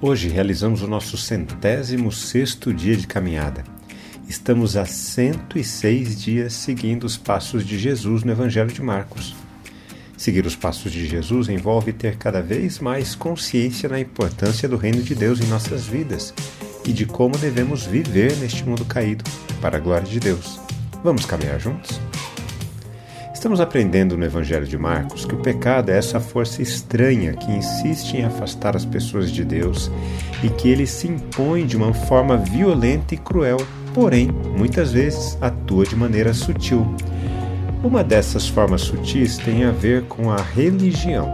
Hoje realizamos o nosso centésimo sexto dia de caminhada. Estamos há 106 dias seguindo os passos de Jesus no Evangelho de Marcos. Seguir os passos de Jesus envolve ter cada vez mais consciência na importância do reino de Deus em nossas vidas e de como devemos viver neste mundo caído, para a glória de Deus. Vamos caminhar juntos? Estamos aprendendo no Evangelho de Marcos que o pecado é essa força estranha que insiste em afastar as pessoas de Deus e que ele se impõe de uma forma violenta e cruel, porém, muitas vezes atua de maneira sutil. Uma dessas formas sutis tem a ver com a religião.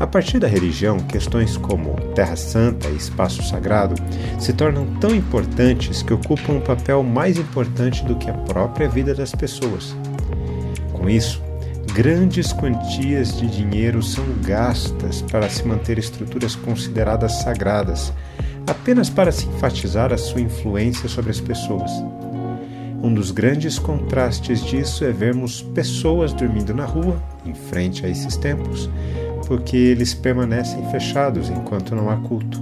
A partir da religião, questões como Terra Santa e espaço sagrado se tornam tão importantes que ocupam um papel mais importante do que a própria vida das pessoas. Com isso, grandes quantias de dinheiro são gastas para se manter estruturas consideradas sagradas, apenas para se enfatizar a sua influência sobre as pessoas. Um dos grandes contrastes disso é vermos pessoas dormindo na rua, em frente a esses templos, porque eles permanecem fechados enquanto não há culto.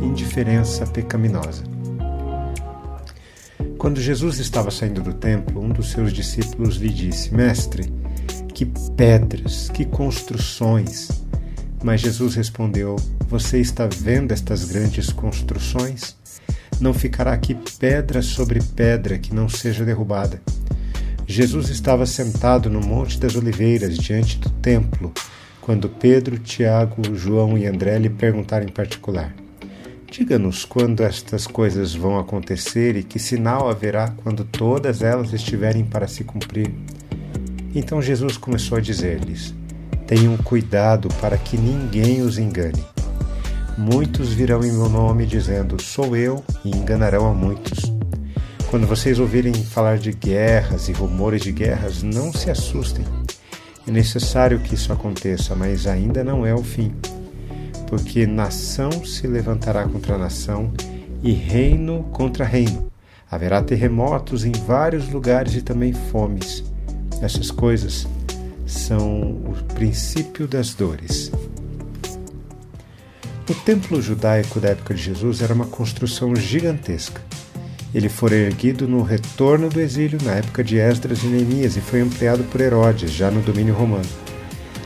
Indiferença pecaminosa. Quando Jesus estava saindo do templo, um dos seus discípulos lhe disse: Mestre, que pedras, que construções. Mas Jesus respondeu: Você está vendo estas grandes construções? Não ficará aqui pedra sobre pedra que não seja derrubada. Jesus estava sentado no Monte das Oliveiras, diante do templo, quando Pedro, Tiago, João e André lhe perguntaram em particular: Diga-nos quando estas coisas vão acontecer e que sinal haverá quando todas elas estiverem para se cumprir. Então Jesus começou a dizer-lhes: Tenham cuidado para que ninguém os engane. Muitos virão em meu nome dizendo: Sou eu, e enganarão a muitos. Quando vocês ouvirem falar de guerras e rumores de guerras, não se assustem. É necessário que isso aconteça, mas ainda não é o fim porque nação se levantará contra nação e reino contra reino. Haverá terremotos em vários lugares e também fomes. Essas coisas são o princípio das dores. O templo judaico da época de Jesus era uma construção gigantesca. Ele foi erguido no retorno do exílio na época de Esdras e Neemias e foi ampliado por Herodes, já no domínio romano.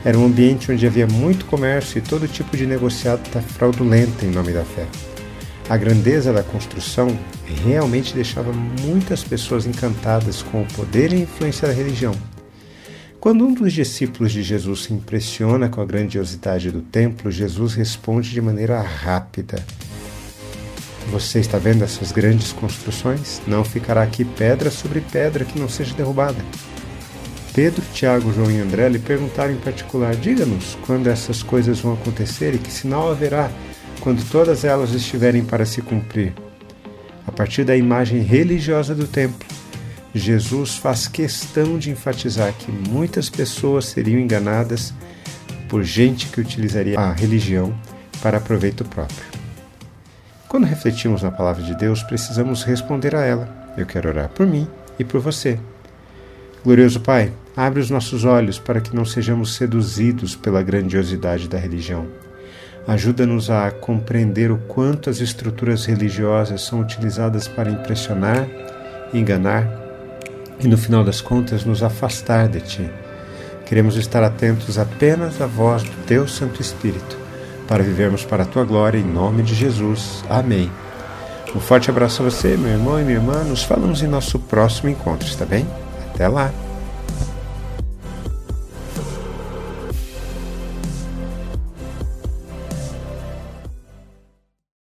Era um ambiente onde havia muito comércio e todo tipo de negociado fraudulento em nome da fé. A grandeza da construção realmente deixava muitas pessoas encantadas com o poder e a influência da religião. Quando um dos discípulos de Jesus se impressiona com a grandiosidade do templo, Jesus responde de maneira rápida: Você está vendo essas grandes construções? Não ficará aqui pedra sobre pedra que não seja derrubada. Pedro, Tiago, João e André lhe perguntaram em particular: Diga-nos quando essas coisas vão acontecer e que sinal haverá quando todas elas estiverem para se cumprir. A partir da imagem religiosa do templo, Jesus faz questão de enfatizar que muitas pessoas seriam enganadas por gente que utilizaria a religião para proveito próprio. Quando refletimos na palavra de Deus, precisamos responder a ela. Eu quero orar por mim e por você. Glorioso Pai, abre os nossos olhos para que não sejamos seduzidos pela grandiosidade da religião. Ajuda-nos a compreender o quanto as estruturas religiosas são utilizadas para impressionar, enganar e, no final das contas, nos afastar de Ti. Queremos estar atentos apenas à voz do Teu Santo Espírito, para vivermos para a Tua glória, em nome de Jesus. Amém. Um forte abraço a você, meu irmão e minha irmã. Nos falamos em nosso próximo encontro, está bem? Até lá!